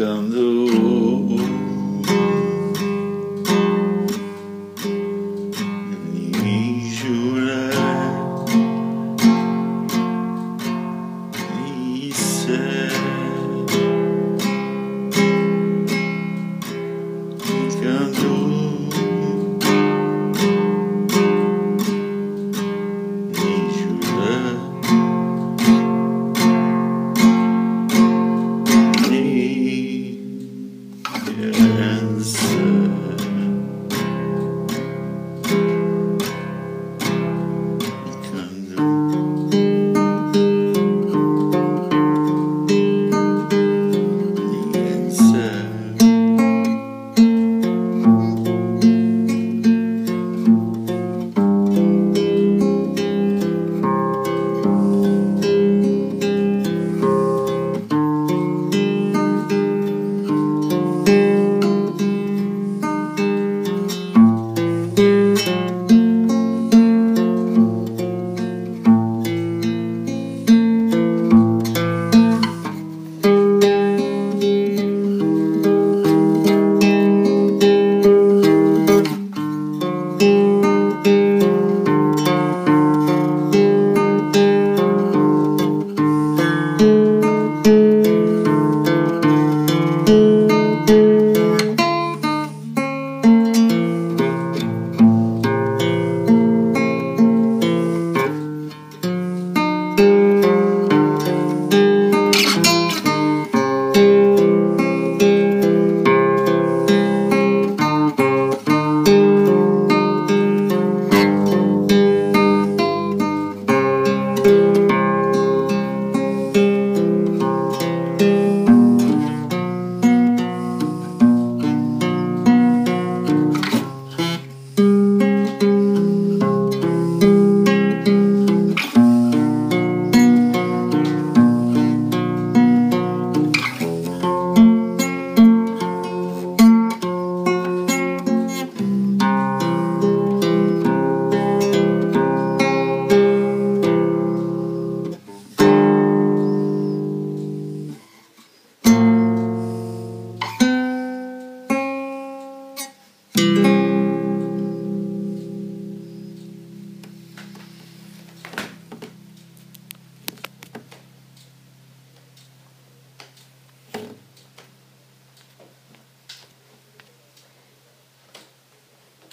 come the Need you he said.